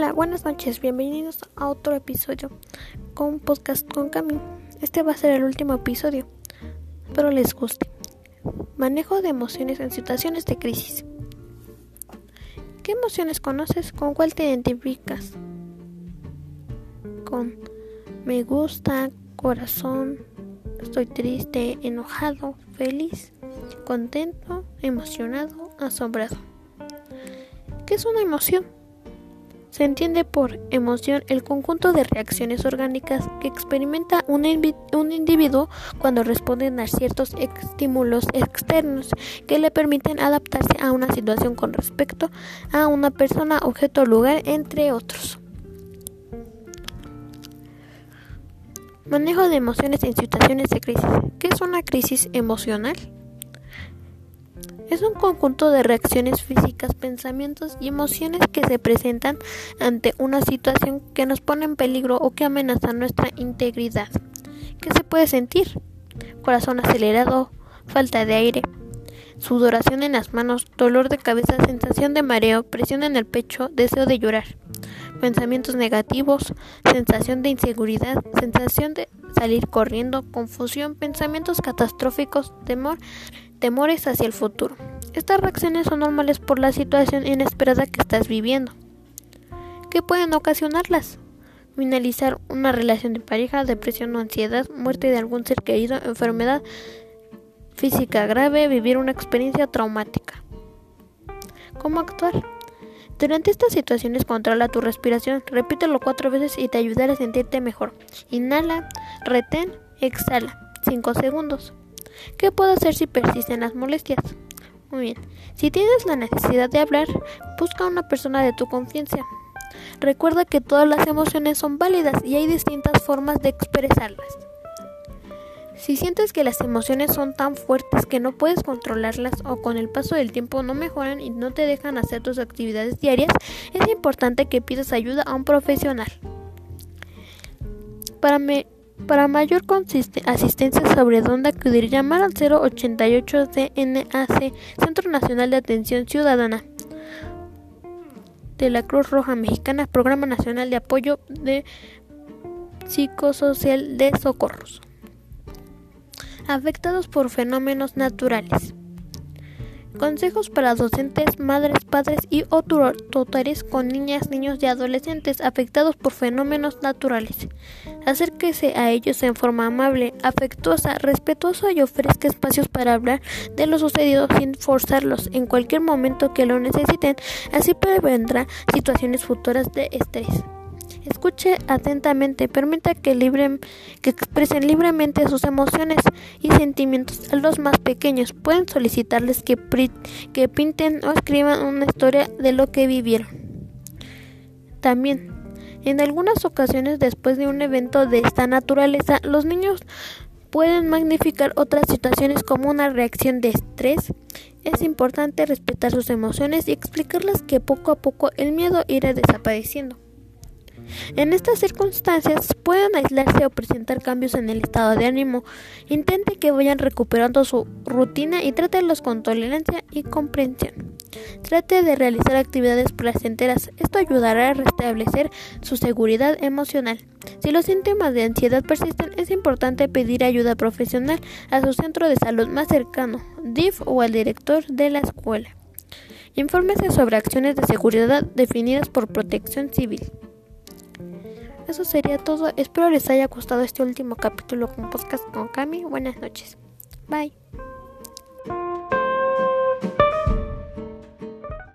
Hola, buenas noches, bienvenidos a otro episodio con un podcast con Cami. Este va a ser el último episodio, espero les guste. Manejo de emociones en situaciones de crisis. ¿Qué emociones conoces? ¿Con cuál te identificas? Con me gusta, corazón, estoy triste, enojado, feliz, contento, emocionado, asombrado. ¿Qué es una emoción? Se entiende por emoción el conjunto de reacciones orgánicas que experimenta un, individuo cuando responden a ciertos estímulos externos que le permiten adaptarse a una situación con respecto a una persona, objeto, lugar, entre otros. Manejo de emociones en situaciones de crisis. ¿Qué es una crisis emocional? Es un conjunto de reacciones físicas, pensamientos y emociones que se presentan ante una situación que nos pone en peligro o que amenaza nuestra integridad. ¿Qué se puede sentir? Corazón acelerado, falta de aire, sudoración en las manos, dolor de cabeza, sensación de mareo, presión en el pecho, deseo de llorar, pensamientos negativos, sensación de inseguridad, sensación de salir corriendo, confusión, pensamientos catastróficos, temor, temores hacia el futuro. Estas reacciones son normales por la situación inesperada que estás viviendo. ¿Qué pueden ocasionarlas? Finalizar una relación de pareja, depresión o ansiedad, muerte de algún ser querido, enfermedad física grave, vivir una experiencia traumática. ¿Cómo actuar? Durante estas situaciones controla tu respiración, repítelo cuatro veces y te ayudará a sentirte mejor. Inhala, retén, exhala, 5 segundos. ¿Qué puedo hacer si persisten las molestias? Muy bien, si tienes la necesidad de hablar, busca a una persona de tu confianza. Recuerda que todas las emociones son válidas y hay distintas formas de expresarlas. Si sientes que las emociones son tan fuertes que no puedes controlarlas o con el paso del tiempo no mejoran y no te dejan hacer tus actividades diarias, es importante que pidas ayuda a un profesional. Para, mayor asistencia sobre dónde acudir, llamar al 088 CNAC, Centro Nacional de Atención Ciudadana de la Cruz Roja Mexicana, Programa Nacional de Apoyo Psicosocial de Socorros afectados por fenómenos naturales. Consejos para docentes, madres, padres y tutores con niñas, niños y adolescentes afectados por fenómenos naturales. Acérquese a ellos en forma amable, afectuosa, respetuosa y ofrezca espacios para hablar de lo sucedido sin forzarlos en cualquier momento que lo necesiten. Así prevendrá situaciones futuras de estrés. Escuche atentamente, permita que, que expresen libremente sus emociones y sentimientos a los más pequeños. Pueden solicitarles que, que pinten o escriban una historia de lo que vivieron. También, en algunas ocasiones después de un evento de esta naturaleza, los niños pueden magnificar otras situaciones como una reacción de estrés. Es importante respetar sus emociones y explicarles que poco a poco el miedo irá desapareciendo. En estas circunstancias pueden aislarse o presentar cambios en el estado de ánimo. Intente que vayan recuperando su rutina y trátelos con tolerancia y comprensión. Trate de realizar actividades placenteras. Esto ayudará a restablecer su seguridad emocional. Si los síntomas de ansiedad persisten, es importante pedir ayuda profesional a su centro de salud más cercano, DIF o al director de la escuela. Infórmese sobre acciones de seguridad definidas por Protección Civil. Eso sería todo. Espero les haya gustado este último capítulo con podcast con Cami. Buenas noches. Bye.